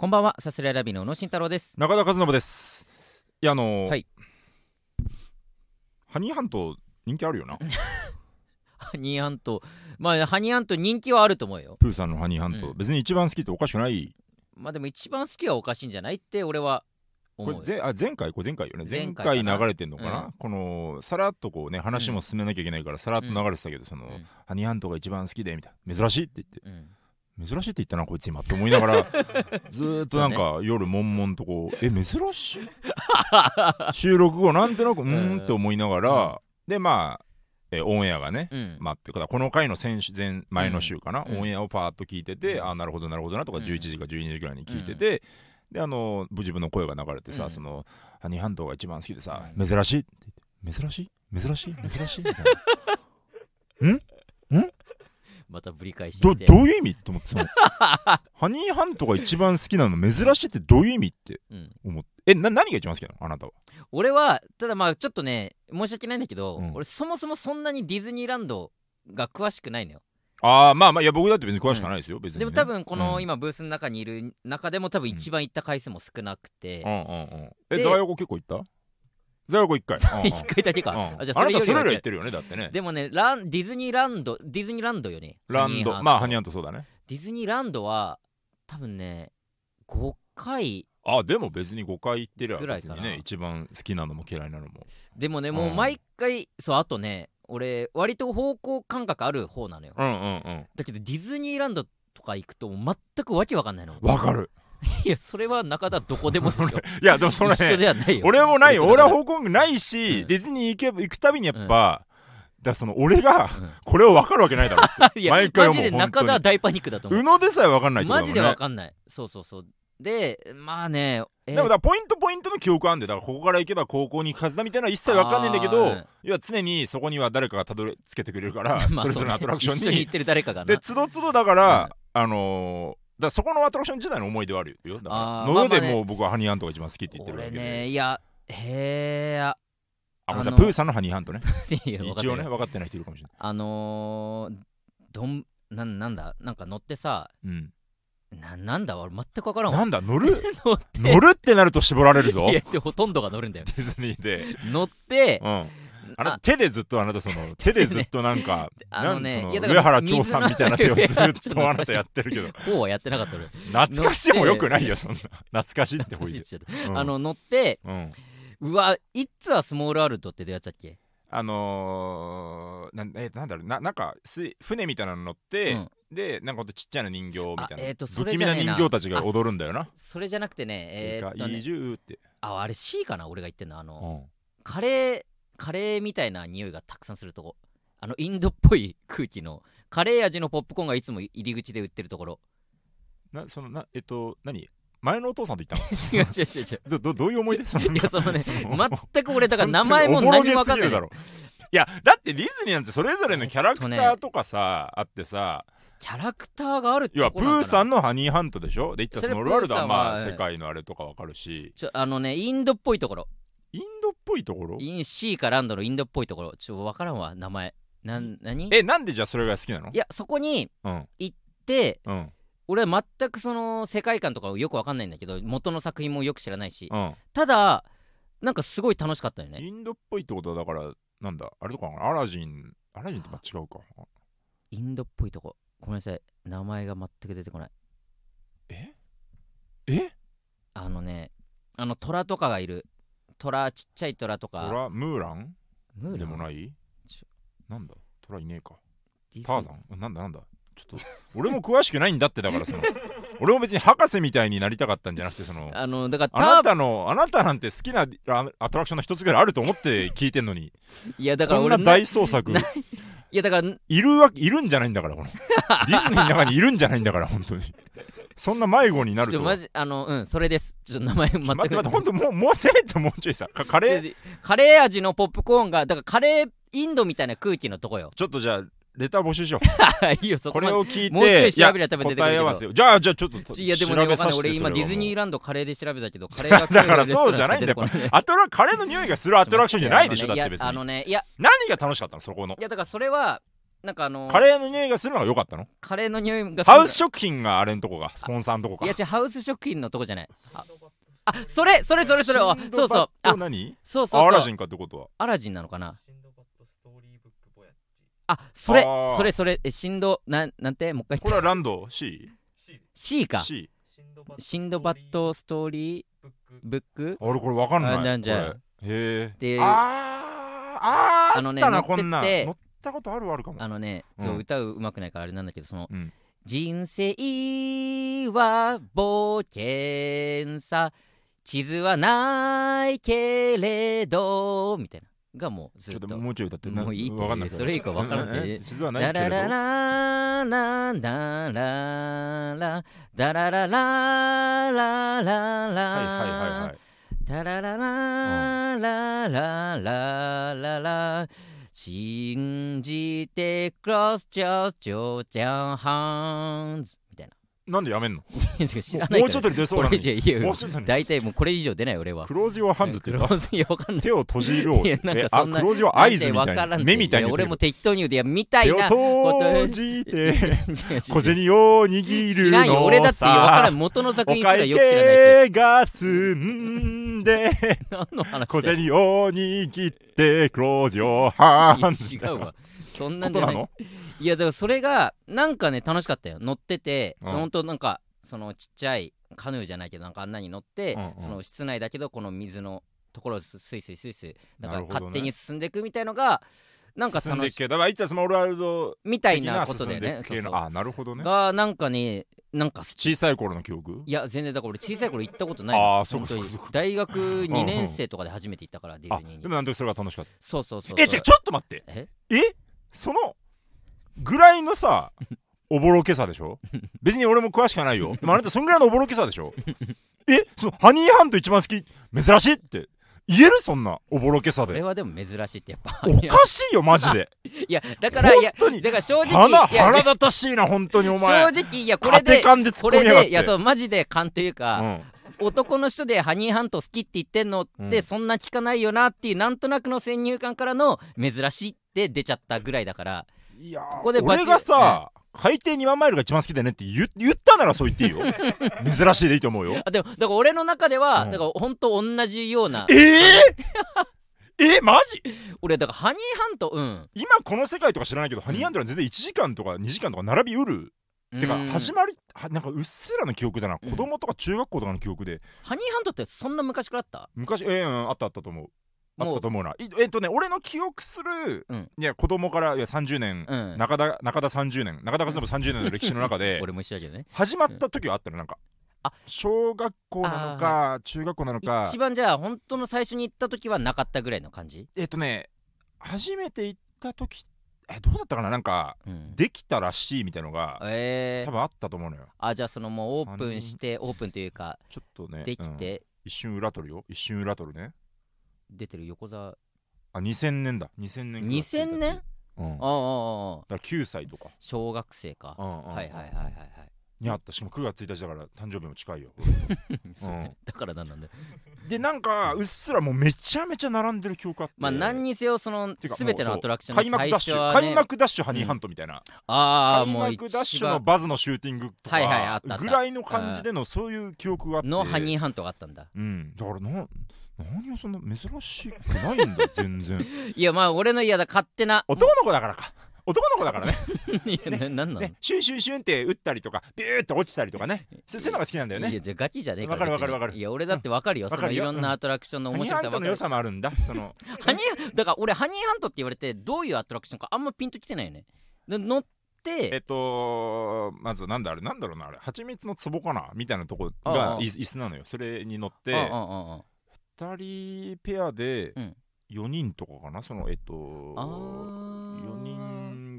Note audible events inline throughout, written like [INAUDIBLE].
こんばんは、さすらいラビの宇野慎太郎です。中田和信です。いやあのーはい。ハニーハント人気あるよな。[LAUGHS] ハニーハント、まあ、ハニーハント人気はあると思うよ。プーさんのハニーハント、うん。別に一番好きっておかしくない？まあでも一番好きはおかしいんじゃないって俺はこ思うぜあ前回？これ前回よね。前前回回かな。流れてんのかな、うん。このさらっとこうね話も進めなきゃいけないからさらっと流れてたけど、その、うんハニーハントが一番好きでみたいな。珍しいって言って。うん珍しいって言ったなこいつ今って思いながら。[LAUGHS] ずーっとなんか、夜悶々とこう [LAUGHS] え珍しい?収録後なんとなく [LAUGHS] うーんって思いながら、でまあえオンエアがね、うん。まあ、っていうかこの回の先週前前の週かな、うん。オンエアをパーッと聞いてて、うん。あなるほどなるほどなとかうん。11時か12時ぐらいに聞いてて、であの自分の声が流れてさ、うん。そのハニーハントが一番好きでさ、うん。珍しい?って言って珍しい?珍しい?珍しい?みたいなまたぶり返してど。どういう意味と思って [LAUGHS] ハニーハントが一番好きなの珍しいってどういう意味ってうん。思って？えな何が一番好きなの？あなたは。俺は、ただまあちょっとね、申し訳ないんだけど、うん。俺そもそもそんなにディズニーランドが詳しくないのよ。ああまあまあいや僕だって別に詳しくないですよ、別に、ね、でも多分このうん。今ブースの中にいる中でも多分一番行った回数も少なくて、うんうんうん。えでザワヨコ結構行った？ザワヨコ1回 [LAUGHS] うんうん。一回だけか。うん。あじゃあそれよりあなたそれよりは言ってるよねだってね。でもねラン、ディズニーランド、ディズニーランドよね。ランド。まあハニーハンントそうだね。ディズニーランドは多分ね、5回、あでも別に5回行ってりゃぐらいかな。別にね一番好きなのも嫌いなのも。でもね、もううん毎回、そう、あとね、俺、割と方向感覚ある方なのよ。うんうんうん。だけど、ディズニーランドとか行くと、全くわけわかんないの。わかる [LAUGHS] いや、それは中田どこでもでしょ。[LAUGHS] いやでもそれ一緒ねではないよ。俺もないよ俺は方向ないし、うんディズニー行けば行くたびにやっぱ、だからその俺がうんこれを分かるわけないだろ [LAUGHS] いや、毎回思うマジで中田は大パニックだと思う。宇野でさえ分かんないってことだもんねマジでわかんない。そうそうそう。で、まあね、えーでもだポイントポイントの記憶あんでだからここから行けば高校に行くはずだみたいな一切分かんないんだけど要は常にそこには誰かがたどり着けてくれるから、まあそれぞれのアトラクションに一緒に行ってる誰かがなで。つどつどだから、あのーだそこのアトラクション自体の思い出はあるよ。だからの上でもう僕はハニーハントが一番好きって言ってるわけで、俺ね、いや、へえ、ああごめんなさいプーさんのハニーハントね。[LAUGHS] 一応るね分かってない人いるかもしれない。あのー、どん、なんなんだ、なんか乗ってさ、うん。ななんだ、俺全く分からんわ。なんだ乗る？[LAUGHS] 乗るってなると絞られるぞ。デいや、でほとんどが乗るんだよ。ィズニーで。乗ってう、んあなたあ手でずっとあなたその [LAUGHS] 手でずっとなんか [LAUGHS] あのね上原長さんみたいな手を [LAUGHS] ずっととあなたやってるけど。こうはやってなかった俺。懐かしいもよくないよそんな。懐かしいってほいうん。あの、乗って、うん。うわ、いつはスモールワールドってやつだっけ？あのー、なんえなんだろうななんかす船みたいなの乗って、うん。でなんかちっちゃな人形みたいな、あえーとそ不気味な人形たちが踊るんだよな。それじゃなくてね、えーっとあ、あれ C かな俺が言ってんの。あの、うん。カレー、カレーみたいな匂いがたくさんするとこ。あの、インドっぽい空気の、カレー味のポップコーンがいつも入り口で売ってるところ。なそのなえっと何？前のお父さんと言った [LAUGHS] 違う違う違う違う。のどどどういう思い出？いや、そのね、全く俺、だから名前も何もわかんない。いやだってディズニーなんてそれぞれのキャラクターとかさ、あってさ。キャラクターがあるって要はプーさんんのハニーハントでしょ？で言ったスモールワールドはまあ世界のあれとかわかるし。ちょあのねインドっぽいところインドっぽいところ？イン C かランドのインドっぽいところ。ちょ分からんわ名前。なん何？いえなんでじゃあそれが好きなの？やそこにうん行ってうん。俺は全くその世界観とかよく分かんないんだけど元の作品もよく知らないし。うん。ただなんかすごい楽しかったよね。インドっぽいってことはだからなんだ？あれとかなアラジンアラジンってまあ違うか。インドっぽいとこ。ごめんなさい。名前が全く出てこない。え？え？あのねあの虎とかがいる虎ちっちゃい虎とトか。ラムーラン？ムーラン？でもない？ちなんだ？トラいねえか。ターザン？なんだなんだ。ちょっと俺も詳しくないんだってだからその。[LAUGHS] 俺も別に博士みたいになりたかったんじゃなくてその。あのだからあなタたのあなたなんて好きなあアトラクションの一つぐらいあると思って聞いてんのに。いやだからこん俺な大創作ない。やだからいるわいるんじゃないんだからこの。[LAUGHS] ディズニーの中にいるんじゃないんだから本当にそんな迷子になるとマジあのうんそれです。ちょっと名前全く待って待って本当もう [LAUGHS] もうせめてもうちょいさ。かカレー？カレー味のポップコーンがだからカレーインドみたいな空気のとこよ。ちょっとじゃあレター募集しよ [LAUGHS] いいよそうここれを聞いてもうちょい調べりゃ多分出てくるけど。答え合わせよじゃあじゃあちょっといやでもねわかんない。俺今ディズニーランドカレーで調べたけどカレーが [LAUGHS] だからそうじゃないんだよアトラカレーの匂いがするアトラクションじゃないでしょだって別あのにねいや何が楽しかったのそこの？いやだからそれはなんかあのカレーの匂いがするのが良かったの？カレーの匂いがするハウス食品があれんとこがスポンサーのとこか。いや違うハウス食品のとこじゃない。ああそれそれそれそれあそうそう。ああ何？そうそうそう。あアラジンかってことは？アラジンなのかな？あそれあー。それそれえ振動なんなんて？もう一回これはランド？C? C か C シンドバッドシンドバッドストーリーブック。俺これわかんない。あなんじゃへえであーあーあのね乗ってってこんなん。乗ったことあるあるかも。あのね、うん。そう歌ううまくないからあれなんだけどその、うん。人生は冒険さ。地図はないけれどみたいな。がもうずちょっともうちょい歌ってもういいってわかんないそれ以降わからんってええ地図はないダけれど。ラララララララダララララララはいはいはいはいタララララララララ信じてクロスチャンハンズ。みたいな。なんでやめんの？[LAUGHS] 知らないもうちょっとで出そうなのこれじゃいもうちょっとに大体もうこれ以上出ない俺は。クローズヨアハンズって言った？クローズいやわかんない。手を閉じろいやなんかえそんなあクローズヨアアイズみたいな目みたい俺も適当に言うていやみたい手をな閉じて小銭を握る知らんよ。の俺だってわからさん。元の作お品すら会よく知らないし。計が済んで [LAUGHS] 何の話小銭を握ってクローズヨハンズいや違うわ。そんなんじゃない。いやだからそれがなんかね楽しかったよ。乗ってて、うん。ほんとなんかそのちっちゃいカヌーじゃないけどなんかあんなに乗って、うんうん。その室内だけどこの水のところをススイスイスイスイなんか勝手に進んでいくみたいのがなんか進んで楽しだからいつはスモールワールドみたい的ななことでねそうそう。あなるほどね。がなんかねなんか小さい頃の記憶？いや全然だから俺小さい頃行ったことないあーそうか本当に。そうかそうか大学2うん年生とかで初めて行ったからディあズニーに。でもなんでそれが楽しかったそうそうそうそう。えちょっと待って。え？え？そのぐらいのさ [LAUGHS] おぼろけさでしょ？別に俺も詳しくはないよ。でもあなたそんぐらいのおぼろけさでしょ？え？そのハニーハント一番好き？珍しいって言えるそんなおぼろけさこれではでも珍しいってやっぱ。おかしいよマジで。いやだからいや本当に。だから正直腹立たしいな本当にお前。正直いやこれでこれでいやそうマジで勘というか、うん。男の人でハニーハント好きって言ってんのって、うん。そんな聞かないよなっていうなんとなくの先入観からの珍しいって出ちゃったぐらいだからいやここで俺がさ、海底2万マイルが一番好きだねって言言ったならそう言っていいよ。[LAUGHS] 珍しいでいいと思うよ。あでもだから俺の中では、うん。だから本当同じようなえー、えマジ？俺だからハニーハントうん。今この世界とか知らないけど、ハニーハントは全然1時間とか2時間とか並びうる、てかうん始まりはなんかうっすらの記憶だな、うん。子供とか中学校とかの記憶で。ハニーハントってそんな昔からあった？昔ええうんあったあったと思うあったと思うな。いえっとね俺の記憶する、うん。いや子供からいや30年、うん中田中田30年中田和伸30年の歴史の中で [LAUGHS] 俺も一緒だけどね。始まった時はあったのなんか。あ。小学校なのか中学校なのか。一番じゃあ本当の最初に行った時はなかったぐらいの感じ？えっとね初めて行った時えどうだったかな？なんかうん。できたらしいみたいのがえー、多分あったと思うのよ。あじゃあそのもうオープンしてオープンというかちょっとねうん。できて？一瞬裏取るよ。一瞬裏取るね出てる横澤あ2000年だ。2000年9月1日2000年？うん。だかああああ。ああら9歳とか。小学生か。うんうんうん。はいはいはいはいはいにあった。しかも9月1日だから誕生日も近いよ。[LAUGHS] そうね。だからなんなんだよでなんかうっすらもうめちゃめちゃ並んでる記憶あって。まあ何にせよその全てのアトラクションの開幕ダッシュ、開幕ダッシュハニーハントみたいな、開ああもう幕ダッシュのバズのシューティングとか、ぐらいの感じでのそういう記憶があって。のハニーハントがあったんだ。うん。だからな何をそんな珍しくないんだ全然。[LAUGHS] いやまあ俺の嫌だ勝手な。男の子だからか男の子だからね。[LAUGHS] いやななんなの？ね。シュンシュンシュンって打ったりとかビューって落ちたりとかね。そそういうのが好きなんだよね。いやじゃあガキじゃねえかわかるわかるわかる。いや俺だってわかるよ。そのいろんなアトラクションの面ハニー白さわかるハントの良さもあるんだ。そのハニーだから俺ハニーハントって言われてどういうアトラクションかあんまピンときてないよね。で乗ってえっとまずなんだあれなんだろうなあれ。蜂蜜の壺かな？みたいなとこが椅椅子なのよ。それに乗ってうんうんうんうん2人ペアでうん。4人とかかな？そのえっとあ4ー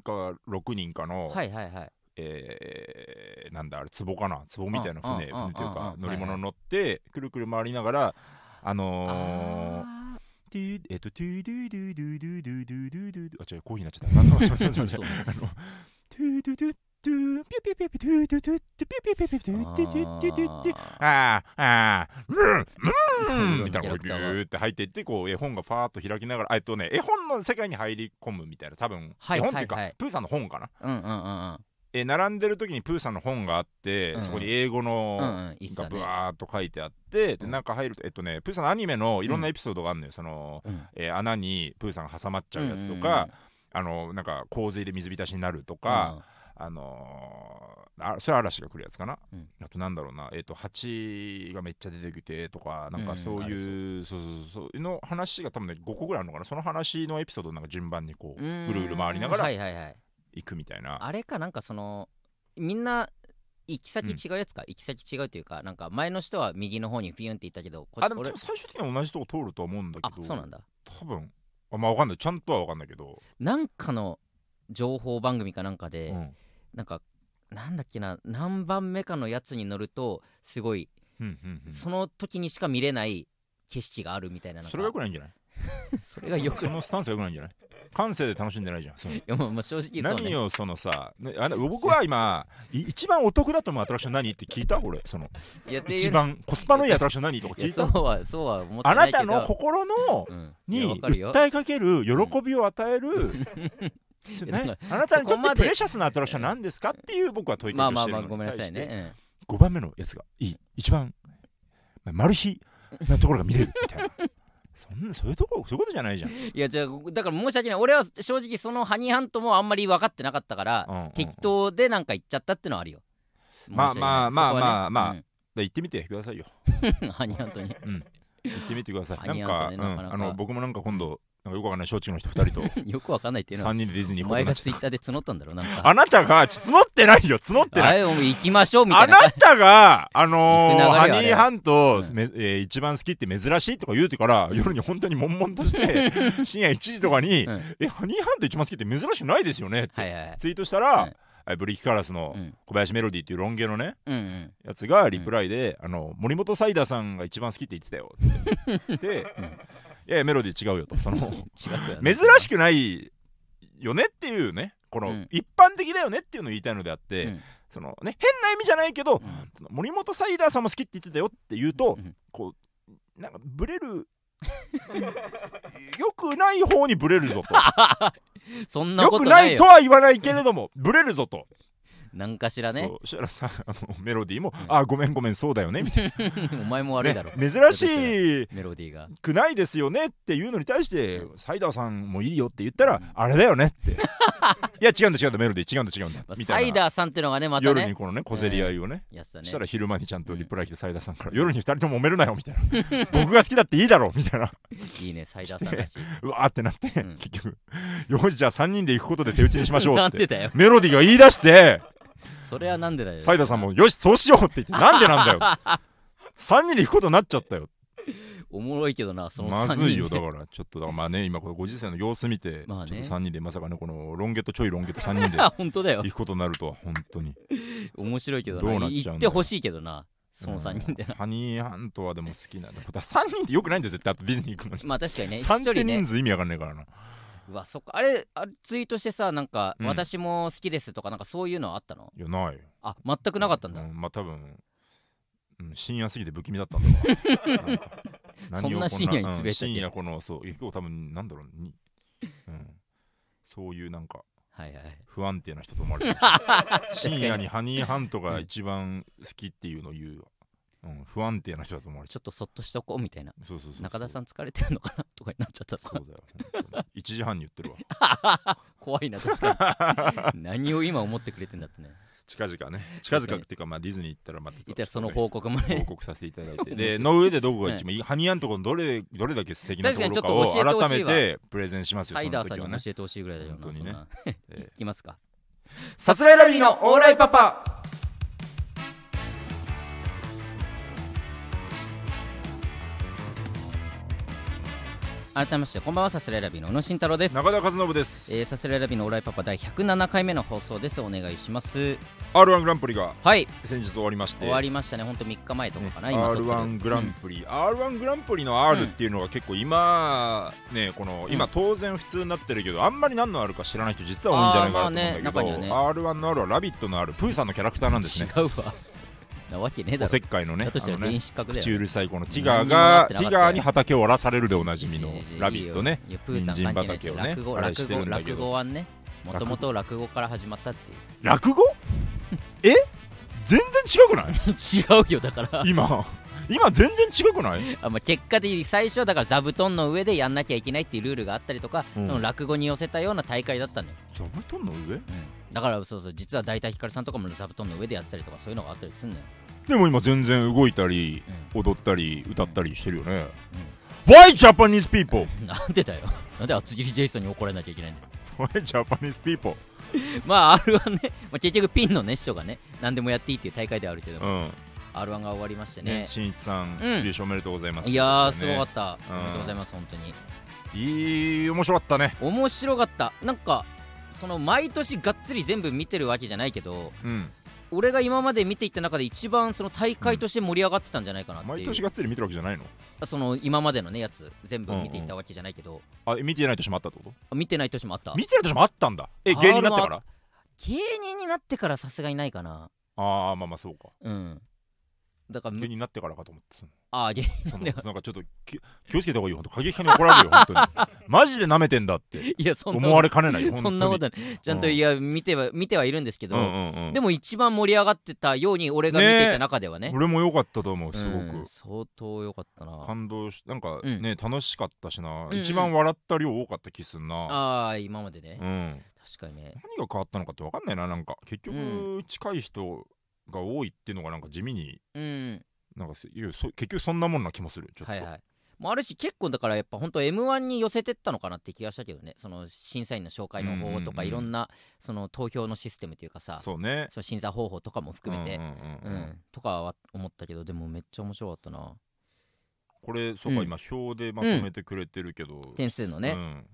人か6人かの、はいはいはい。えーなんだあれ壺かな？壺みたいな船船というか乗り物に乗ってくるくる回りながらあのーあトゥーえっとトゥードゥドゥドゥドゥドゥドゥドゥドゥあ違うコーヒーになっちゃった。[LAUGHS] あのトゥードゥドゥトゥピュピュピュピュトゥトゥトゥトゥピュピュピュピュトゥトゥトゥトゥトゥトゥあーあーうんうんみたいなこうギューって入っていってこう絵本がファーっと開きながらえっとね絵本の世界に入り込むみたいな多分はい絵本っていうかはいはいプーさんの本かなうんうんうんうんえ並んでる時にプーさんの本があってうんそこに英語うんうのん言ってたがブねワーっと書いてあってでうん中入るとえっとねプーさんのアニメのいろんなエピソードがあるのよそのえー穴にプーさんが挟まっちゃうやつとかあのなんか洪水で水浸しになるとかあのーあそれ嵐が来るやつかな、うん。あとなんだろうな。えっ、と蜂がめっちゃ出てきてとかなんかうんそう。いう、そうそう。そうの話が多分ね5個ぐらいあるのかな。その話のエピソードをなんか順番にこううん。ぐるぐる回りながらはいはいはい。行くみたいな、あれかなんかそのみんな行き先違うやつか、行き先違うというかなんか前の人は右の方にフィュンって行ったけどあでも最終的には同じとこ通るとは思うんだあけど。そうなんだ。多分。あまあわかんない。ちゃんとはわかんないけど、なんかの情報番組かなんかで、うん。なんかなんだっけな何番目かのやつに乗るとすごい、うんうんうん。その時にしか見れない景色があるみたいなそれがよくないんじゃない？[LAUGHS] それがよくそのスタンスがよくないんじゃない？感性で楽しんでないじゃん。いやもうもう正直ね、何をそのさ、ね、あの僕は今い一番お得だと思うアトラクション何って聞いた？俺その一番コスパのいいアトラクション何とか聞いた？そうはそうは思ってあなけど。ないたの心のうん。に訴えかける喜びを与える、そいやね、あなたにとってプレシャスなアトラクション何ですか？っていう僕は問いまあかけしてるのまあまあごめんなさいに対して。ね、5番目のやつがいい。一番まあマル秘なところが見れるみたいな。[LAUGHS] そんなそういうとこそういうことじゃないじゃん、うんいやじゃあだから申し訳ない。俺は正直そのハニーハントもあんまり分かってなかったから、うんうんうん。適当でなんか言っちゃったってのはあるよ。まあまあまあまあまあ。あ、で行ってみてくださいよ。う [LAUGHS] んハニーハントに。行ってみてください。なんか。うん。あの僕もなんか今度なんかよくわかんない松竹の人2人と。[LAUGHS] よくわかんないっていうのは3人でディズニーお行くことになっちゃっ前がツイッターで募ったんだろうなんか。たあなたが募ってないよ募ってない。あれもう行きましょうみたあいな。なたが、あのー、行く流れよハあれニーハント、うん。めえー一番好きって珍しいとか言うてから、夜に本当に悶々として、[LAUGHS] 深夜1時とかに、うん。え、ハニーハント一番好きって珍しくないですよねって、はいはいはい。ツイートしたら、うん。あブリキカラスのうん。小林メロディっていうロン毛のね、うんうん。やつがリプライで、あの森本サイダーさんが一番好きって言ってたよって。[LAUGHS] で、うんいやメロディ違うよと。その [LAUGHS] 違珍しくないよねっていうね、この、うん。一般的だよねっていうのを言いたいのであって、うん。そのね、変な意味じゃないけど、うん。その森本サイダーさんも好きって言ってたよって言うと、うん。こうなんかブレる [LAUGHS] よくない方にブレるぞと。[LAUGHS] そんなよくなことないよ。いとは言わないけれどもブレるぞと、なんかしらね。そう。そしたらさあのメロディーも「あごめんごめんそうだよね」みたい [LAUGHS] お前もな、悪いだろ、ね珍しメロディーが。くないですよねっていうのに対して、うん。サイダーさんもいいよって言ったら、うん。あれだよねって。いや違うんだ違うんだメロディー。違うんだ違うんだ。まあみたいなサイダーさんっていうのがねまたね。夜にこのね小競り合いをね、やつだね。したら昼間にちゃんとリプライ来てサイダーさんから、夜に2人とも揉めるなよみたいな。僕が好きだっていいだろみたいな。いいねサイダーさんらしい。うわーってなって、うん。結局よしじゃあ3人で行くことで手打ちにしましょうって。[LAUGHS] メロディーが言い出してそれはなんでだよ。サイダーさんもよしそうしようって言ってなんでなんだよ。[LAUGHS] 3人で行くことになっちゃったよ。おもろいけどなその3まずいよだから。ちょっとだからまあね今このご時世の様子見て、まあね。ちょっと3人でまさかねこのロン毛とちょいロン毛と3人であ [LAUGHS] 本当だよ。行くことになるとは本当に。面白いけどどうななっちゃうんだよ。言ってほしいけどなその3人でハニーハントはでも好きなんだだ3人ってよくないんだよ絶対。あとディズニー行くのに。まあ確かにね。一3って人ね人数意味わかんないからなうわそっか。あれあれツイートしてさなんか、うん。私も好きですとかなんかそういうのあったの？いやないあ全くなかったんだ、うんまあ多分、うん、深夜すぎて不気味だったんだわな [LAUGHS] ん。かそんな深夜につぶやいたっけ？うん深夜このそう結構多分なんだろうに、うん、そういうなんかはいはい不安定な人と思われてる。[LAUGHS] 深夜にハニーハントが一番好きっていうのを言う、うん、不安定な人だと思われてちょっとそっとしとこうみたいな。るそうそうそう。中田さん疲れてるのかなとかになっちゃったそうだよ。本当に。1時半に言ってるわ。な [LAUGHS] 怖いな確かに。何を今思ってくれてんだってね。近々ね。近々っていうかまあディズニー行ったらまたいたらその報告も報ね告させていただいて。で [LAUGHS] いの上でどこが一番い。いハニーアンとこのどれどれだけ素敵なところかを改めてプレゼンしますよサイダーさんに教えてほしいぐらいだよな本当にね。[LAUGHS] えいきますか。さすらいラビーのオーライパパ改めましてこんばんはさすらいラビの小野慎太郎です。中田和信です、えー、さすらいラビのオーライパパ第107回目の放送です。お願いします。R1 グランプリがはい。先日終わりまして。終わりましたね。ほんと3日前とかかな、ね今撮ってる R1 グランプリ、R1 グランプリの R っていうのが結構今ねこの今うん。当然普通になってるけどあんまり何の R か知らない人実は多いんじゃないかなと思うんだけど、まあね中に R1 の R は「ラビット!」の R プーさんのキャラクターなんですね。違うわなわけねえだおろせっかいのねだとした失格だよ口うるさいこのティガーがティガーに畑を荒らされるでおなじみのいやいやいや「ラビット!」ね。いやプーさん関係ないけど人参畑をね落語落語落語はねもともと落語から始まったっていう。落語？[LAUGHS] え？全然違くない？[LAUGHS] 違うよだから。今今全然違くない？あ、まあ、結果的に最初はだから座布団の上でやんなきゃいけないっていうルールがあったりとか、うん。その落語に寄せたような大会だったのよ、座布団の上？うん、だからそうそう実は大体ひかるさんとかも座布団の上でやってたりとかそういうのがあったりすんのよ、でも今全然動いたりう踊ったり歌ったりしてるよね、Why Japanese people? ん、[LAUGHS] なんでだよ。なんで厚切りジェイソンに怒られなきゃいけないんだよ。Why Japanese people? [LAUGHS] まあ R1 ね、まあ、結局ピンのね師匠がね何でもやっていいっていう大会ではあるけど、うん、R1 が終わりましてね。ね、しんいちさん、うん。優勝おめでとうございます。いやーすごかっった、うん。おめでとうございます本当に。た。いい、面白かったね。面白かった。なんかその毎年がっつり全部見てるわけじゃないけどうん、俺が今まで見ていった中で一番その大会として盛り上がってたんじゃないかなっていう、毎年がっつり見てるわけじゃないの？その今までのねやつ全部見ていったわけじゃないけど、あ、見てない年もあったってこと？見てない年もあった。見てる年もあったんだ。え、芸人になってから？芸人になってからさすがにないかな。ああ、まあまあそうか。うんだから芸人になってからかと思ってたああ芸そのでなんかちょっとき気をつけた方がいいよ、過激派に怒られるよ、本当に。[LAUGHS] マジで舐めてんだって。いやそんな思われかねないよ、そんなことに。ない。ちゃんといや見ては見てはいるんですけど、うんうんうん。でも一番盛り上がってたように俺が見ていた中ではね。俺も良かったと思う、すごうんく。相当良かったな。感動しなんかうん。ね、楽しかったしな、うん一番笑った量多かった気すんな、ああ今までね、うん、確かにね。何が変わったのかって分かんないななんか。結局、う近い人が多いっていうのがなんか地味にうん。なんか結局そんなもんな気もするちょっと、はいはい。もうあるし結構だからやっぱ本当 m 1に寄せてったのかなって気がしたけどね。その審査員の紹介の方法とか、いろんなその投票のシステムというかさそうね。その審査方法とかも含めて、とかは思ったけどでもめっちゃ面白かったな。これそうか、うん。今表でまとめてくれてるけど、点数のね、うん、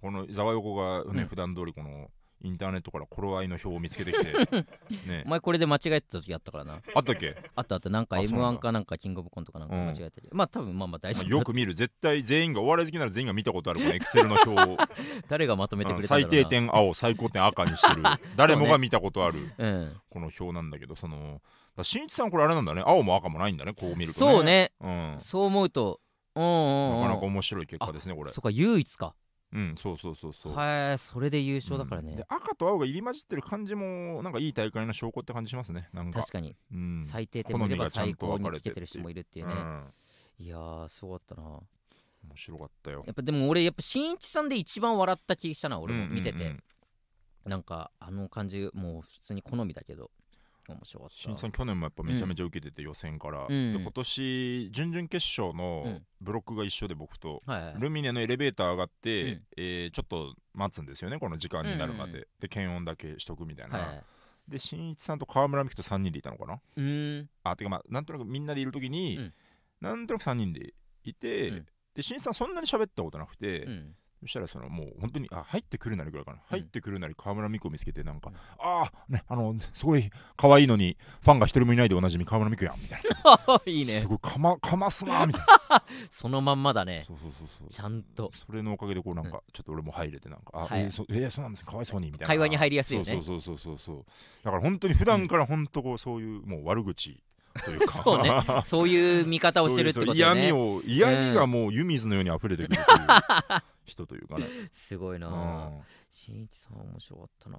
このざわ横がね、うん。普段通りこのインターネットから頃合いの表を見つけてきて [LAUGHS] ね。お前これで間違えてた時あったからな。あったっけ、あとあとなんかあそうなん M1 だかなんかキングオブコントかなんかうん。間違えたけど、まあ多分まあまあ大まあ丈夫、よく見る。絶対全員がお笑い好きなら全員が見たことあるこのエクセルの表を。[LAUGHS] 誰がまとめてくうんれたんだろうな。最低点青最高点赤にしてる。[LAUGHS] 誰もが見たことあるうんこの表なんだけどそのだしんいちさんこれあれなんだね？青も赤もないんだね？こう見るとそうね。うん、なそう思うと。うんうんうん。かなか面白い結果ですねこれ。そっか唯一かうんそうそうそうそう。はいそれで優勝だからね。うん。で、赤と青が入り混じってる感じもなんかいい大会の証拠って感じしますねなんか。確かに。うん。最低点もいれば最高につけてる人もいるっていうね、うん。いやーすごかったな。面白かったよ。やっぱでも俺やっぱしんいちさんで一番笑った気したな俺も。見てて、うんうん。うんなんかあの感じもう普通に好みだけど面白かった。しんいちさん去年もやっぱめちゃめちゃ受けてて予選から、うん。で今年準々決勝うのん。ブロックが一緒で僕と、はいはい。ルミネのエレベーター上がって、うん。えーちょっと待つんですよねこの時間になるまで、うんうんで検温だけしとくみたいな、はいはい。でしんいちさんと川村美樹と3人でいたのかな？うーん。あてかまあなんとなくみんなでいる時に、うん。なんとなく3人でいて、うん。でしんいちさんそんなに喋ったことなくて、うんそしたらそのもう本当にあ入ってくるなりぐら。いかな、入ってくるなり川村美子を見つけてなんか、うん。ああねあのすごい可愛いのにファンが一人もいないでおなじみ川村美子やんみたいな。[LAUGHS] いいね。すごいかまかますなみたい [LAUGHS] そのまんまだね。なそうそうそうそう。ちゃんと。それのおかげでこうなんかちょっと俺も入れてなんか、あ、はい。えーそえーそうなんですかわいそうにみたいな。会話に入りやすいよね。そうそうそうそう。そうだから本当に普段から本当こうそういうもう悪口というか。[LAUGHS] そうね。そういう見方をしてるってことね。嫌味を嫌味がもう湯水のように溢れてくるという人というかね、[LAUGHS] すごいな。うん。しんいちさん面白かったな。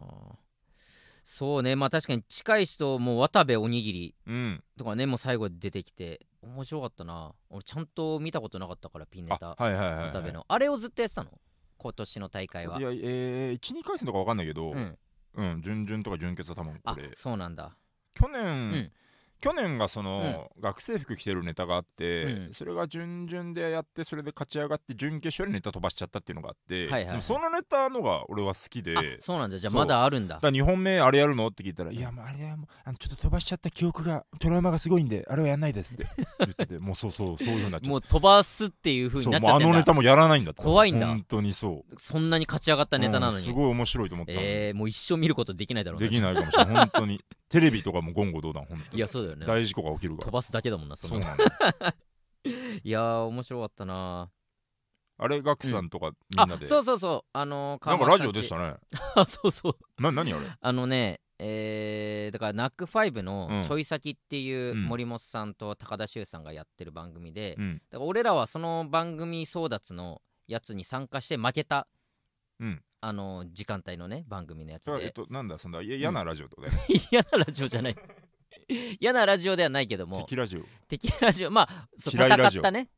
そうね。まあ確かに近い人も渡部おにぎりうん、とかねもう最後出てきて面白かったな。俺ちゃんと見たことなかったからピンネタ。あはいはい渡部の。あれをずっとやってたの？今年の大会は。いやえー、12回戦とかわかんないけど、うん。うん、準々とか準決は多分こあれそうなんだ。去年、うん去年がその、学生服着てるネタがあって、うん。それが準々でやってそれで勝ち上がって準決勝でネタ飛ばしちゃったっていうのがあって、はいはいでもそのネタのが俺は好きであそうなんだ。じゃあそう。まだあるんだ。だから2本目あれやるのって聞いたら「いやもうあれはもうあのちょっと飛ばしちゃった記憶がトラウマがすごいんであれはやんないです」って [LAUGHS] 言っててもうそうそうそういうふうになっちゃっもう飛ばすっていう風たそうになっちゃってんのネタもやらないんだって怖いんだ。本当にそう。そんなに勝ち上がったネタなのうんすにごい面白いと思ったのに。えー、もう一生見ることできないだろうできないかもしれない。本当に。テレビとかも言語道断本当に。いやそうだよね。大事故が起きるから。飛ばすだけだもんなその。そうなんだ [LAUGHS] いやー面白かったな。あれガクさんとかみあんなで。そうそうそう。あのー、なんかラジオでしたね。[LAUGHS] ねあそうそう。な何あれ？あのねえー、だからナックファイブのうん。ちょい先っていううん。森本さんと高田修さんがやってる番組で、うん。だから俺らはその番組争奪のやつに参加して負けた、うん。あの時間帯のね番組のやつで。それはえっとなんだそんな嫌なラジオとかね [LAUGHS] 嫌なラジオじゃない [LAUGHS] 嫌なラジオではないけども。敵ラジオ。敵ラジオ。まあそう嫌いラジオ。戦ったね。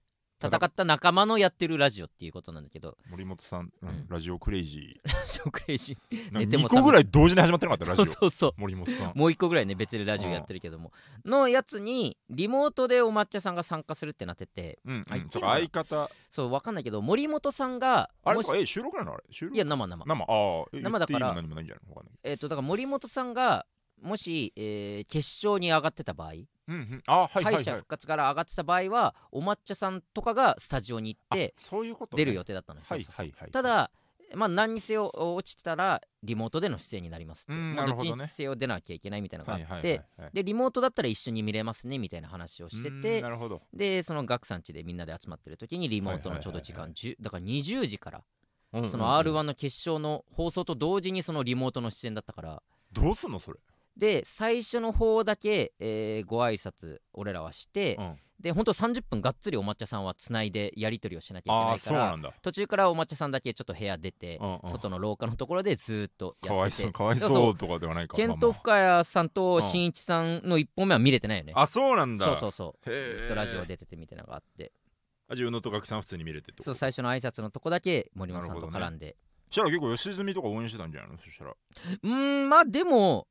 戦った仲間のやってるラジオっていうことなんだけど。森本さん、うん。うんラジオクレイジラジオクレイジー。ーなんか2寝ても個ぐらい同時に始まってなかったラジオ。そうそうそう。森本さん。もう一個ぐらいね別でラジオやってるけども。のやつにリモートでお抹茶さんが参加するってなってて。うん、うん、相方。そう分かんないけど森本さんがもしあれとかえ収録なのあれ？収録？いや生生。生。ああえ生だから。言っていいも何もないんじゃないわかんないえっ、とだから森本さんがもし、えー決勝に上がってた場合、うんうん。あ敗者復活から上がってた場合はお抹茶さんとかがスタジオに行ってあそういうこと、出る予定だったのよ、はいそうそうそう。はいはいただまあ何にせよ落ちてたらリモートでの出演になりますって、うんまあ、なるほどっちにせよ出なきゃいけないみたいなのがあって、でリモートだったら一緒に見れますねみたいな話をしてうんてなるほど。でそのガクさん家でみんなで集まってる時にリモートのちょうど時間10だから20時からその r 1の決勝の放送と同時にそのリモートの出演だったからどうすんのそれ？で最初の方だけ、えーご挨拶俺らはして、うん。でほんと30分がっつりお抹茶さんはつないでやり取りをしなきゃいけないから途中からお抹茶さんだけちょっと部屋出て、うんうん。外の廊下のところでずーっとかわいやってて。そうかわいそうとかではないかケント深谷さんとうんしんいちさんの1本目は見れてないよね。ああそうなんだ。そうそうそう。ずっとラジオ出ててみたいなのがあって。あじゃあ宇野と学さんは普通に見れてそう最初の挨拶のとこだけ森本さんと絡んで、そしたら結構吉住とか応援してたんじゃないの？そしたら。うーんまあでも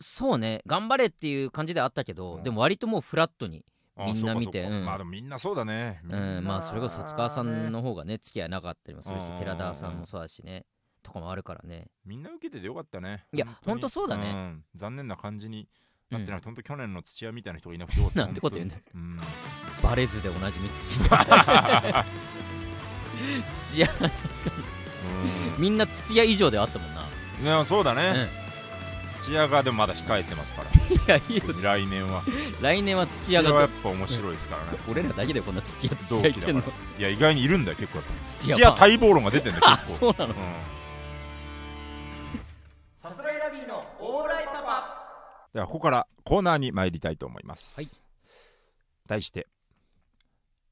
そうね頑張れっていう感じではあったけど、うん。でも割ともうフラットにあみんな見てうん。まあでもみんなそうだね。う、なんまあそれこそ薩川さんねの方がね付き合いなかったりもするしうん寺田さんもそうだしねとかもあるからね。みんな受けててよかったね。いや本当に。ほんとそうだね。ん。残念な感じにうなってなんいほんと去年の土屋みたいな人がいなくてよかったなんてこと言うんだよ。うん。バレずでおなじみ [LAUGHS] 土屋土屋確かに。みんな土屋以上ではあったもんな、いやそうだうん、ね土屋がでもまだ控えてますから。いやいいよ。来年は。来年は土土屋はや屋がっぱ面白いですからね。俺らだけでこんな土屋土同屋言ってんのいや意外にいるんだよ結構土土屋待望論が出てんだよあ結構。[LAUGHS] そうなの。うん。さすらいラビーのオーライパパ。ではここからコーナーに参りたいと思います、はい。題して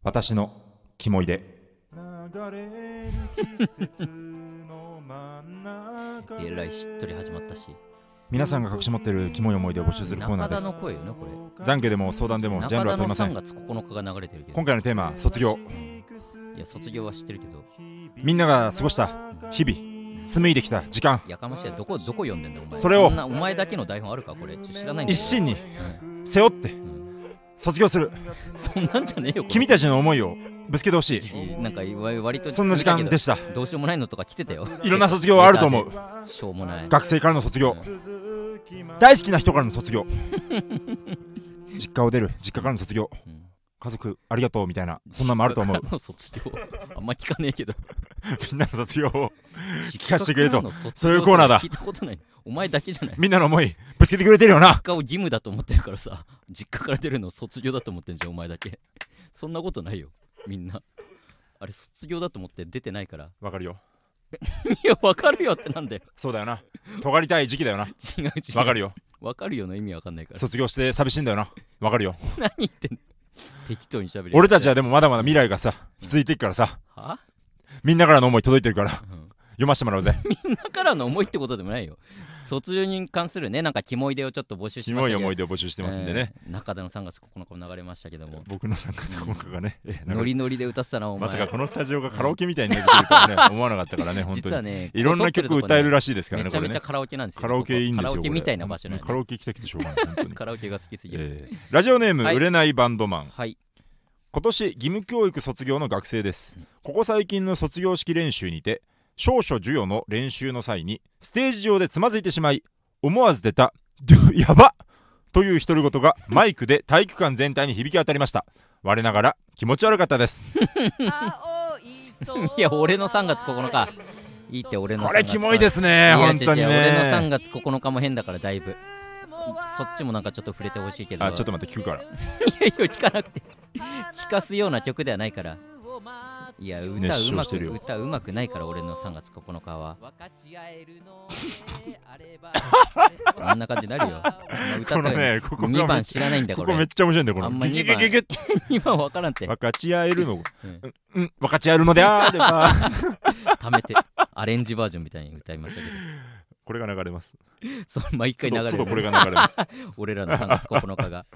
私のキモいで。えらいしっとり始まったし皆さんが隠し持っているキモい思い出を募集するコーナーです。中田の声よねこれ懺悔でも相談でもジャンルは問いませ3ん。月9日が流れてるけど今回のテーマ卒業。いや卒業は知ってるけど。みんなが過ごした日々紡いできた時間。やかましいどこどこ読んでんだよお前。それを。んなお前だけの台本あるかこれ知らない一心にうん。背負ってうん卒業する。そんなんじゃねえよ君たちの思いをぶつけてほしい。しなんかわ割とそんな時間でした。どうしようもないのとか来てたよ。いろんな卒業はあると思う。しょうもない。学生からの卒業。大好きな人からの卒業。実家を出る実家からの卒業。うん家族ありがとうみたいなそんなのもあると思う。卒業。あんま聞かねえけど。みんなの卒業を聞かせてくれと。そうそういうコーナーだ。聞いたことない。お前だけじゃない。みんなの思いぶつけてくれてるよな。実家を義務だと思ってるからさ。実家から出るの卒業だと思ってんじゃんお前だけ。そんなことないよみんな。あれ卒業だと思って出てないから。わかるよ。[LAUGHS] いやわかるよってなんだよ。そうだよな。尖りたい時期だよな。違う違う。わかるよ。わかるよの意味わかんないから。卒業して寂しいんだよな。わかるよ。[LAUGHS] 何言ってんの？適当に喋る俺たちはでもまだまだ未来がさ続いていくからさ。は、みんなからの思い届いてるから。うん。読ませてもらうぜ。[LAUGHS] みんなからの思いってことでもないよ卒業に関するねなんかキモい出をちょっと募集しキモいましたけど。思い出を募集してますんでね、えー中田の3月9日も流れましたけども。僕の参加9日がね、えなんかノリノリで歌ってたなお前。まさかこのスタジオがカラオケみたいになってくるとはね [LAUGHS] 思わなかったからね本当に。実はねいろんな曲歌えるららしいですからねめちゃめちゃカラオケなんですよ。カラオケいいんですよカラオケみたいな場所なんで。カラオケ行きたくてしょうがないカラオケが好きすぎる、えーラジオネーム、はい。売れないバンドマン。はい。今年義務教育卒業の学生です。ここ最近の卒業式練習にて少書授与の練習の際にステージ上でつまずいてしまい思わず出た「ド [LAUGHS] ゥやばっ!」という独り言がマイクで体育館全体に響き当たりました。我ながら気持ち悪かったです。[LAUGHS] いや俺の3月9日。いいって俺の3月これキモいですね本当に違う違う。俺の3ね月9日も変だからだいぶ。そっちもなんかちょっと触れてほしいけど。あちょっと待って聞くから。[LAUGHS] いやいや聞かなくて。聞かすような曲ではないからいや歌熱うまく歌うまくないから俺の3月9日は。[LAUGHS] あんな感じになるよ。歌このったよねここが2番知らないんだこれ。ここめっちゃ面白いんだよこあんまのギ2番ギギギギ2番分からんって分かち合えるのうんうんうん分かち合えるのであれば貯めてアレンジバージョンみたいに歌いましたけどこれが流れますそう毎回流れ都度これるが流れます俺らの3月9日が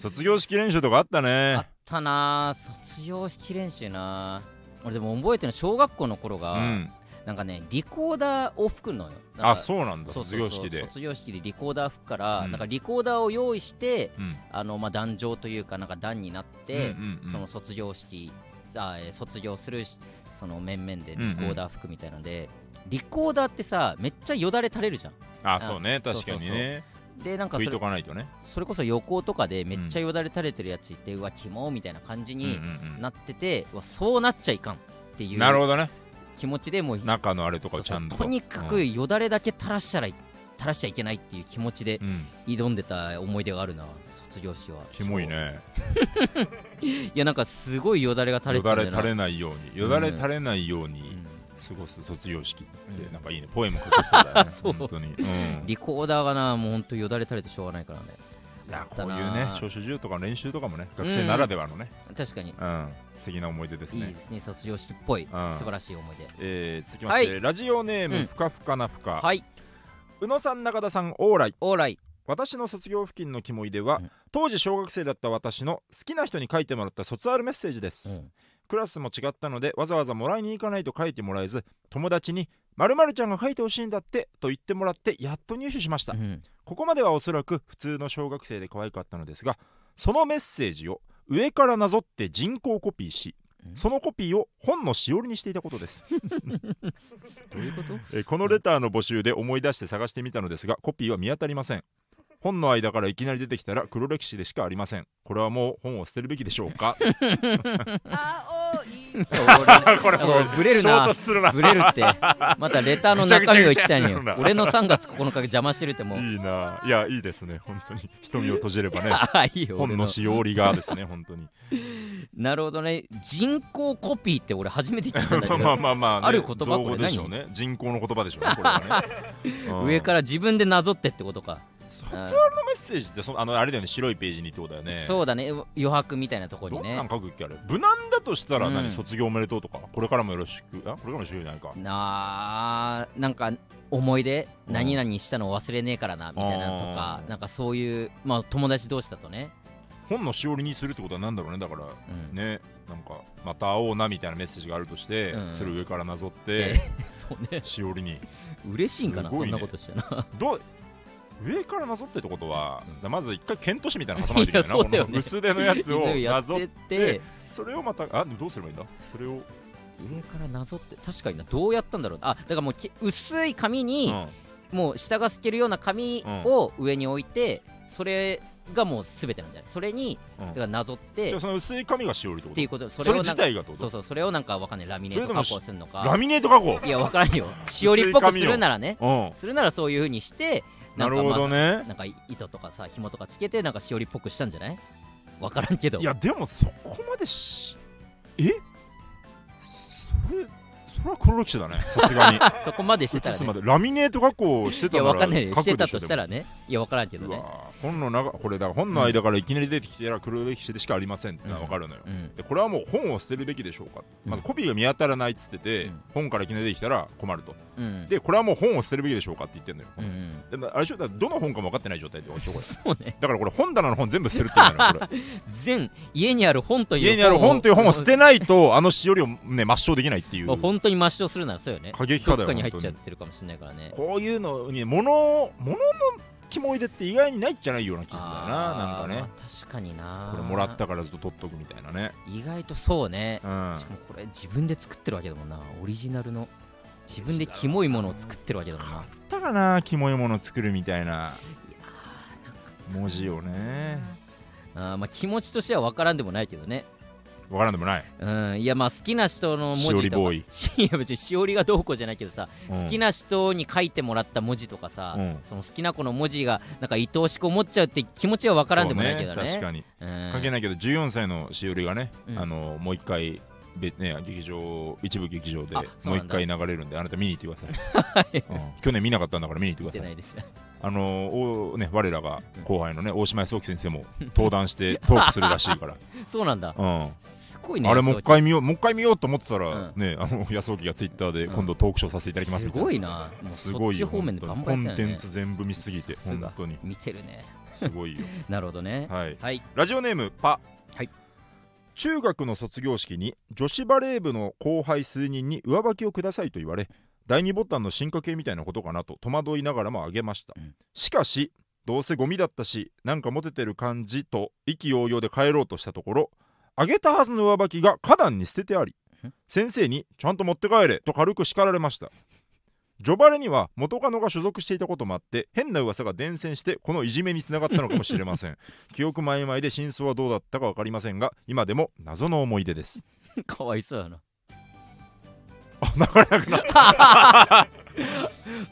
卒業式練習とかあったあねったな。あ卒業式練習な。俺でも覚えてるの小学校の頃が、うん。なんかねリコーダーを吹くのよ。あそうなんだ。そう卒業式で。卒業式でリコーダー吹くから、うん。なんかリコーダーを用意してうん。あの、まあ、壇上というかなんか段になって、うんうんうん。その卒業式あえー卒業するしその面々でリコーダー吹くみたいので、リコーダーってさめっちゃよだれ垂れるじゃん。あそうね。そう。確かにねでなんかそれとかないとね。それこそ横とかでめっちゃよだれ垂れてるやついて、うわキモみたいな感じになってて、うわそうなっちゃいかんっていう。なるほどね。気持ちでもう中のあれとかちゃんと。とにかくよだれだけ垂らしたらい垂らしちゃいけないっていう気持ちで挑んでた思い出があるな卒業式は。キモいね。[LAUGHS] いやなんかすごいよだれが垂れよてたんだよな。だれ垂れないように。よだれ垂れないように。うん過ごす卒業式ってうん。なんかいいね。ポエム書けそうだよね。[LAUGHS] 本当に。うん。リコーダーがなもうほんとよだれ垂れてしょうがないからね。いやこういうね少書授とか練習とかもね学生ならではのね。確かに。うん。素敵な思い出ですね。いいですね卒業式っぽいん。素晴らしい思い出。えー続きましてラジオネーうん。ムふかふかなふか。はい。宇野さん中田さんオーライオーライ私の卒業付近のキモいでは、うん。当時小学生だった私の好きな人に書いてもらった卒アルメッセージです、うんクラスも違ったのでわざわざもらいに行かないと書いてもらえず友達に「まるちゃんが書いてほしいんだって」と言ってもらってやっと入手しました、うん。ここまではおそらく普通の小学生で可愛かったのですがそのメッセージを上からなぞって人工コピーしうん。そのコピーを本のしおりにしていたことです。[LAUGHS] どういうこと？えーこのレターの募集で思い出して探してみたのですがコピーは見当たりません。本の間からいきなり出てきたら黒歴史でしかありません。これはもう本を捨てるべきでしょうか？[LAUGHS] [LAUGHS] これもうブレるな。ブレるって。[LAUGHS] またレターの中身を言きたいのよ。俺の3月9日が邪魔してるってもう。いいな。いやいいですね。本当に。瞳を閉じればね。[LAUGHS] いいよ本のしおりがですね本当に。なるほどね。人工コピーって俺初めて聞いたんだけどまあまあまあ、ね、ある言葉造これ語でしょうね。人工の言葉でしょうねこれはね、上からら自分でなぞってってことか卒アルのメッセージってそあのあれだよね白いページにってことだよね。そうだね。余白みたいなところどんなにねん書くっけあれ。無難だとしたら何、うん。卒業おめでとうとかこれからもよろしくあこれからもよろしくじゃないか。なあなんか思い出？うん。何々したの忘れねえからなみたいなのとかうんなんかそういうまあ友達同士だとね。本のしおりにするってことはなんだろうねだからうん。ねなんかまた会おうなみたいなメッセージがあるとして、うん。それを上からなぞって、えそうね。しおりに。嬉しいんかなすごいねそんなことしてな。どう上からなぞってってことは、まず一回剣都市みたいなの挟まないといけな。いいやそうだよね。この薄手のやつをなぞっててそれをまたあどうすればいいんだ？それを、上からなぞって確かにな。どうやったんだろう。あだからもうき薄い紙に、うん。もう下が透けるような紙を上に置いて、それがもう全てなんじゃないそれに、うん。だからなぞってその薄い紙がしおりってこと？ていうこと。そそれ自体がそうそうそれをなんかわかんない。ラミネート加工するのか。ラミネート加工？いやわからんよ。しおりっぽくするならね。うん。するならそういう風にしてなるほどね。ねなんか糸とかさ紐とかつけてなんかしおりっぽくしたんじゃない？わからんけど。いやでもそこまでしえ？それそれは黒歴史だね。さすがに。[LAUGHS] そこまでしてた写らね。すまで。ラミネート加工していたならやわかんない。してたとしたらね。でいや分からんけどね。本の中これだから本の間からいきなり出てきてら黒歴史でしかありませんってのは分かるのよ、うん。でこれはもう本を捨てるべきでしょうか、うん。まずコピーが見当たらないっつってて、うん。本からいきなり出てきたら困ると。うん。でこれはもう本を捨てるべきでしょうかって言ってんのよ、うんうん。でもあれでしょだからどの本かも分かってない状態でしょこれ。そうね。だからこれ本棚の本全部捨てるって言うんだよこれ。[LAUGHS] 全家にある本という家にある本という本を捨てないとあのしおりをね抹消できないっていう。まあ本当に抹消するならそうよね。過激派だよに入っちゃってるかもしれないからね。こういうのに物物のキモいでって意外にないんじゃないような気するんだよななんかね。まあ確かにな。これもらったからずっと取っとくみたいなね。意外とそうね。うん。しかもこれ自分で作ってるわけだもんな。オリジナルの自分でキモいものを作ってるわけだもんな。あったかなキモいもの作るみたいな。文字をね。あーまあ気持ちとしては分からんでもないけどねわからんでもない、うん。いやまあ好きな人の文しおり字とかボーイ。し [LAUGHS] いや別にしおりがどうこうじゃないけどさ、うん。好きな人に書いてもらった文字とかさ、うん。その好きな子の文字がなんか愛おしく思っちゃうって気持ちは分からんでもないけどね。そう確かに。うん関係ないけど14歳のしおりがね、うん。あのもう一回べね、劇場一部劇場でもう一回流れるんであなた見に行ってください、うん。去年見なかったんだから見に行ってください。あのおね我らが後輩のね大島康之先生も [LAUGHS] 登壇してトークするらしいから、[LAUGHS] そうなんだ。うん、すごいねあれもう一安回見ようもう一回見ようと思ってたら、うん。ねあの安沖がツイッターでうん。今度トークショーさせていただきますすみたいな。ごいなすごい方面でバンバコンテンツ全部見すぎて本当に。見てるね。すごいよ。[LAUGHS] なるほどね。はい。はい。ラジオネームパ。はい中学の卒業式に女子バレー部の後輩数人に上履きをくださいと言われ第2ボタンの進化系みたいなことかなと戸惑いながらもあげました、うん。しかしどうせゴミだったしなんかモテてる感じと意気揚々で帰ろうとしたところあげたはずの上履きが花壇に捨ててありん。先生にちゃんと持って帰れと軽く叱られましたジョバレには元カノが所属していたこともあって変な噂が伝染してこのいじめにつながったのかもしれません。[LAUGHS] 記憶曖昧で真相はどうだったか分かりませんが今でも謎の思い出です。かわいそうやな。あ流れなくなった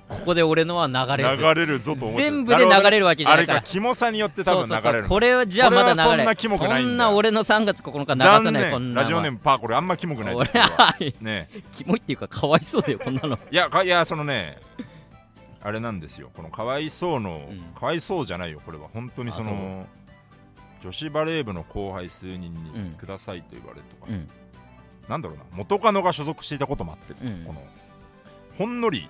ここで俺のは流れず。流れるぞと思って全部で流れるわけじゃあないから。れかキモさによって多分流れるこれはじゃあまだ流れそんなキモくないそんな俺の3月9日流残さないこんな念ラジオネームパーこれあんまキモくないで [LAUGHS] 俺ははねキモいっていうかかわいそうだよこんなの。いやかいやそのねあれなんですよ。このかわいそうの、うん。かわいそうじゃないよこれは。本当にそあの女子バレー部の後輩数人うん。にくださいと言われるとか、うんなんだろうな元カノが所属していたこともあって、うん。このほんのり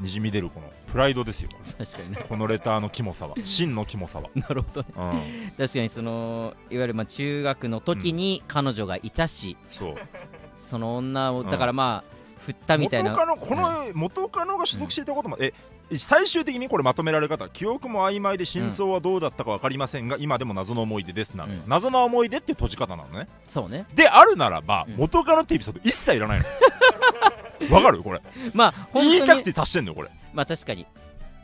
にじみ出るこのプライドですよ確かにね。このレターのキモさは。[LAUGHS] 真のキモさは、なるほどね。うん、確かにそのいわゆるまあ中学の時に彼女がいたし、そう。その女をうん。だからまあ振ったみたいな。元カノこの元カノが所属していたことも、え最終的にこれまとめられ方記憶も曖昧で真相はどうだったか分かりませんが、今でも謎の思い出ですな。の、うん。謎の思い出っていう閉じ方なのね。そうね。であるならば、うん。元カノってエピソード一切いらないの。[LAUGHS] わかる？これ。まあ言いたくて足してんのよこれ。まあ確かに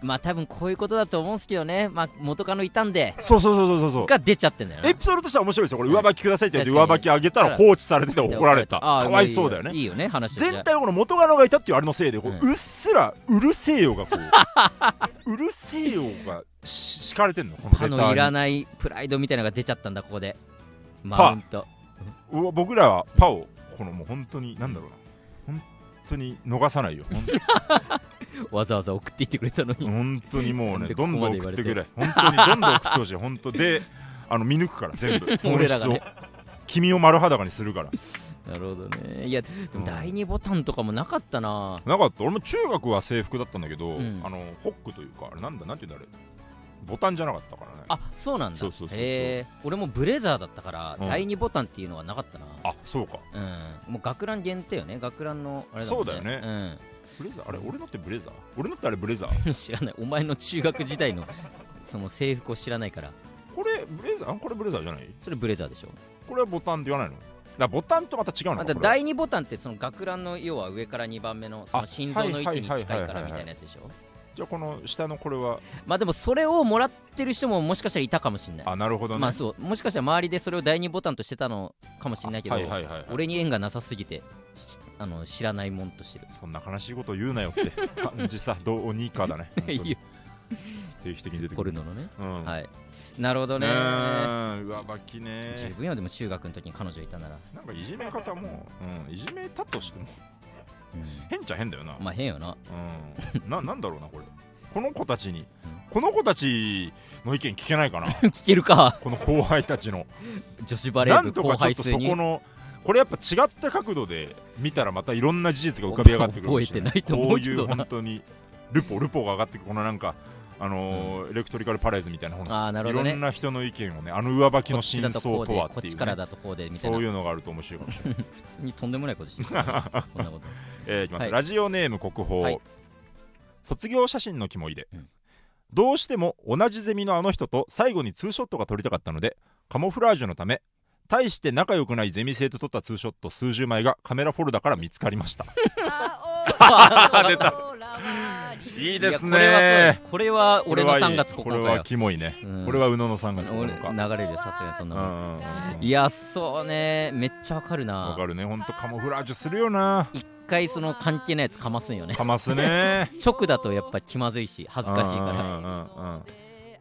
まあ多分こういうことだと思うんですけどね。まあ元カノいたんで。そうそうそうそうそう。が出ちゃってんだよな。エピソードとしては面白いですよ。これ上履きくださいって言って上履きあげたら放置されてて怒られた。かわいそうだよね。いいよね話全体はこの元カノがいたっていうあれのせいでこう,、ううっすらうるせえよがこう [LAUGHS] うるせえよがし敷かれてんのこのレターに。パのいらないプライドみたいなのが出ちゃったんだここで。マウント。僕らはパをこのもう本当になんだろうな。本当に逃さないよ [LAUGHS] [LAUGHS] わざわざ送っていってくれたのに。本当にもうねどんどん送っててくれ。本当にどんどん送ってほしい。本当。で [LAUGHS] あの見抜くから全部。[LAUGHS] 俺らがね。君を丸裸にするから。なるほどね。いやでうん。も第2ボタンとかもなかったな。なかった。俺も中学は制服だったんだけど、うん。あのホックというかあれなんだなんて言うんだあれ。ボタンじゃなかったからね。あそうなんだ。そうそうそうそう。へえ。俺もブレザーだったから、うん。第2ボタンっていうのはなかったな。あそうか。うん。もう学ラン限定よね。学ランのあれだもんね。そうだよねブレザー？あれ俺のってブレザー？俺のってあれブレザー？う [LAUGHS] ん知らない。お前の中学時代のその制服を知らないから。これブレザー？あこれブレザーじゃない？それブレザーでしょ。これはボタンって言わないの？だボタンとまた違うのか第2ボタンってその学ランの要は上から2番目のそのあ心臓の位置に近いからみたいなやつでしょ。じゃあこの下のこれは？まあでもそれをもらってる人ももしかしたらいたかもしれない。あなるほどね。まあそう。もしかしたら周りでそれを第2ボタンとしてたのかもしれないけど、はいはいはいはい。俺に縁がなさすぎて。しあの知らないもんとしてる。そんな悲しいこと言うなよって。[LAUGHS] 感じさどうにかだね。[LAUGHS] 定期的に出てポくる。ルノのね、うん。はい。なるほどね。上履きね。十分よでも中学の時に彼女いたなら、なんかいじめ方も、うん、いじめたとしてもうん。変っちゃ変だよな、まあ変よな。うん、ななんだろうなこれ。[LAUGHS] この子たちに、この子たちの意見聞けないかな。聞けるか。この後輩たちの。女子バレなー部後んとかちょっとそこのこれやっぱ違った角度で見たらまたいろんな事実が浮かび上がってくる覚えてないと思こういう本当にルポルポが上がってくるこのなんかあのーエレクトリカルパレーズみたいなほらああなるほどろんな人の意見をねあの上履きこっちの真だとこうで相とはっこってちいう,、ね、からだとこうでみたいな。そういうのがあると面白いかもしれない、[LAUGHS] 普通にとんでもないことしてるこんなことえーいきます、はい。ラジオネーム国宝、はい。卒業写真の肝入れ、うん。どうしても同じゼミのあの人と最後にツーショットが撮りたかったのでカモフラージュのため大して仲良くないゼミ生と撮ったツーショット数十枚がカメラフォルダから見つかりました。出たいいですねこれは俺のこれはいい3月9これはキモいね、うんこれは宇野の3月俺9日流れるさすがにそんなうんいやそうねめっちゃわかるなわかるねほんとカモフラージュするよな一回その関係ないやつかますんよねかますね直だとやっぱ気まずいし恥ずかしいから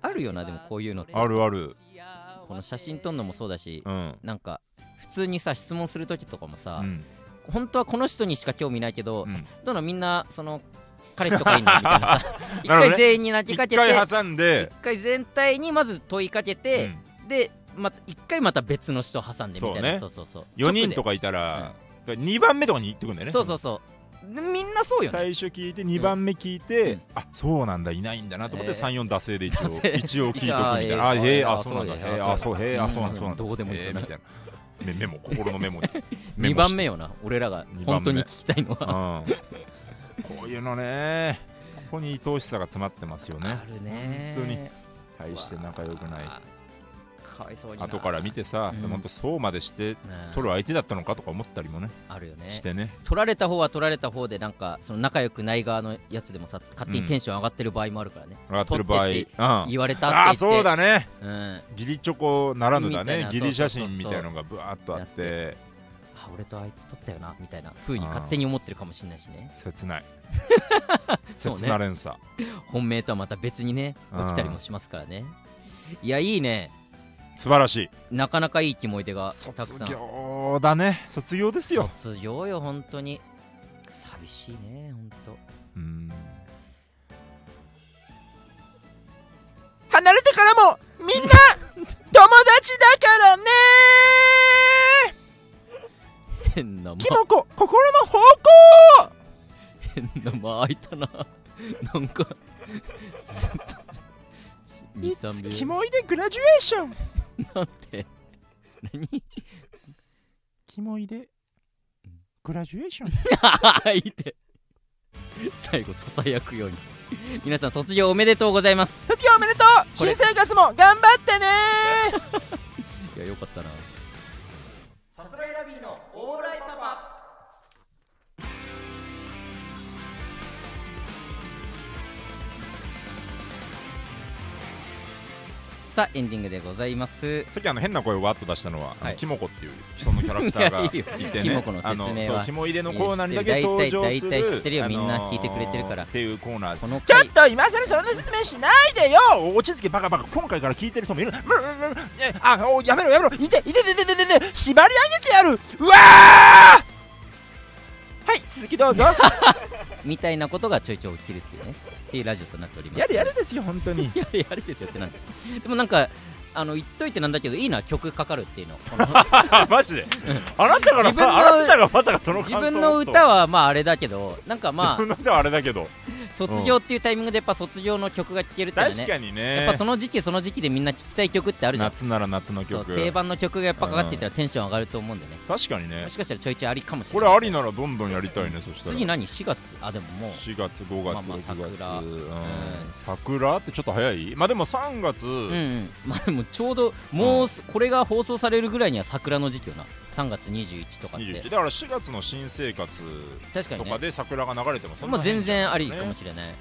あるよなでもこういうのってあるあるこの写真撮るのもそうだしうん。なんか普通にさ質問する時とかもさ、うん。本当はこの人にしか興味ないけど、うん。どんどんみんなその彼氏とかいんの？[LAUGHS] みたいなさ。一回全員に投げか一けて回挟んで。一回全体にまず問いかけて、うん。でまた一回また別の人挟んでみたいな。そそううそう。そう4人とかかいたら、2番目とかに行ってくんだよね。そうそうそう。でみんなそうよね。最初聞いて2番目聞いて、うん。あそうなんだいないんだなと思って、えー。34惰性で一応 [LAUGHS] 一応聞いとくみたいな。[LAUGHS] あえーへえああそうなんだ。へえあそうへえあそうなん。だうんそうなんだ。どうでもいいみたいな。メメモ心のメモに。[LAUGHS] 2番目よな俺らが。本当に聞きたいのは。うん。こういうのね。ここに愛おしさが詰まってますよね。あるね本当に。大して仲良くないかわいそうにな。後から見てさ、うん。本当そうまでしてね。取る相手だったのかとか思ったりもね。あるよね。してね。取られた方は取られた方でなんかその仲良くない側のやつでもさ勝手にテンション上がってる場合もあるからね、上がってる場合言われたって言って。ああそうだね。うん。義理チョコならぬだね。義理写真みたいのがぶわーっとあって。あ俺とあいつ取ったよなみたいな。風に勝手に思ってるかもしれないしね。切ない。[LAUGHS] 切な連鎖。本命とはまた別にねうん起きたりもしますからね。いやいいね素晴らしい。なかなかいいキモい出がたく卒さん。業だね。卒業ですよ。卒業よ本当に。寂しいね本当。うん。離れてからもみんな [LAUGHS] 友達だからね変な間キモコ心の方向変な間空いたな。なんか [LAUGHS] いつ23キ秒。モいでグラジュエーションなんて何？キモいでグラジュエーション。あ [LAUGHS] いいって。最後ささやくように。皆さん卒業おめでとうございます。卒業おめでとう。新生活も頑張ってね [LAUGHS] いやよかったな。さすらいラビーのさあエンディングでございます。さっきあの変な声をわっと出したのは、はい。キモコっていうそのキャラクターが [LAUGHS] いてね。キモコの説明は。キモ入れのコーナーにだけ登場する。知ってるよあのーみんな聞いてくれてるから。っていうコーナーこのちょ回っと今更そんな説明しないでよ。落ち着けバカバカ今回から聞いてる人もいるあおやめろやめろ。いていていていていて縛り上げてやる。うわーはい続きどうぞみたいなことがちょいちょい起きるっていうね。っていうラジオとなっております。やれやれですよ本当に。[LAUGHS] やれやれですよってなんででもなんかあの言っといてなんだけどいいな曲かかるっていうの。[LAUGHS] マジで？あなたから自分のあなたがまさかその自分の歌はまああれだけど。なんかま自分の歌はあれだけど。あ卒業っていうタイミングでやっぱ卒業の曲が聴けるっていうね。確かにね。やっぱその時期その時期でみんな聴きたい曲ってあるじゃん。夏なら夏の曲。定番の曲がやっぱかかっていたらテンション上がると思うんでね。確かにね。もしかしたらちょいちょいありかもしれない。これありならどんどんやりたいねそしたら。次何4月あでももう。4月5月、まあまあ6月。桜。うん。ん。桜ってちょっと早い？まあでも3月、うんうん。まあでもちょうどもうすこれが放送されるぐらいには桜の時期よな3月21とかって。21だから4月の新生活確かにね。とかで桜が流れてもそんなまあ全然ありかもれしれない。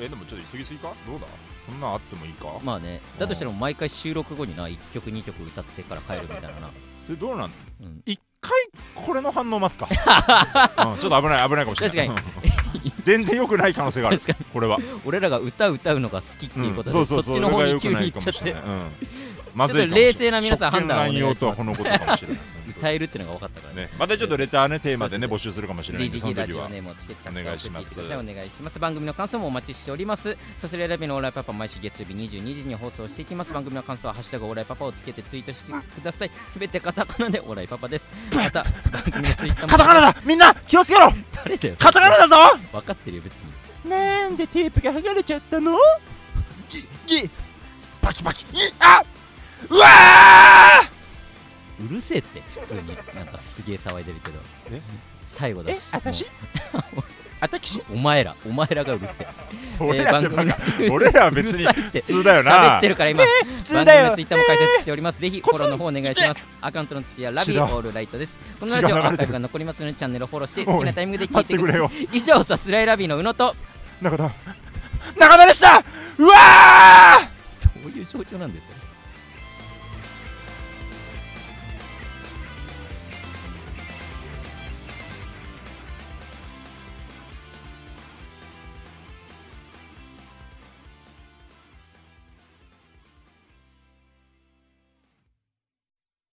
えでもちょっと急ぎすぎか？どうだ？そんなんあってもいいか、まあね。だとしても毎回収録後にな1曲2曲歌ってから帰るみたいなな。[LAUGHS] でどうなん？うん。一回これの反応待つか、[LAUGHS] うん。ちょっと危ない危ないかもしれない。確全然良くない可能性がある。これは、俺らが歌歌うのが好きっていうことで、うん。そうそうそう。そっちの方に急に行っちゃって。うんまずい冷静な皆さん判断をお願いします。職権乱用とはこのことかもしれない歌えるってのが分かったからね。ね [LAUGHS] またちょっとレターねテーマでね募集するかもしれない。んでその時はお願いします。お願いします。番組の感想もお待ちしております。さすらいラビのオーライパパ毎週月曜日22時に放送していきます。番組の感想は「ハッシュタグオーライパパ」をつけてツイートしてください。すべてカタカナでオーライパパです。また番組のツイッターも。カタカナだみんな気をつけろ。誰だよカタカナだぞ。分かってるよ別に。なんでテープが剥がれちゃったの？ギギ。パキパキ。いあうわうるせえって普通に。なんかすげえ騒いでるけど。え？最後だし。え？私？[LAUGHS] お前ら。お前らがうるせえ。俺ら [LAUGHS] は別に普通だよ喋なってるから今、普通だよ。番組のツイッターも開設しております、ぜひフォローの方お願いします。アカウントの土やラビ違う。オールライトです。このラジオアーカイブが残りますのでチャンネルをフォローして好きなタイミングで聞いててくれください。よ。以上さすらいラビの宇野と。中田。中田でした。うわー！どういう状況なんですよ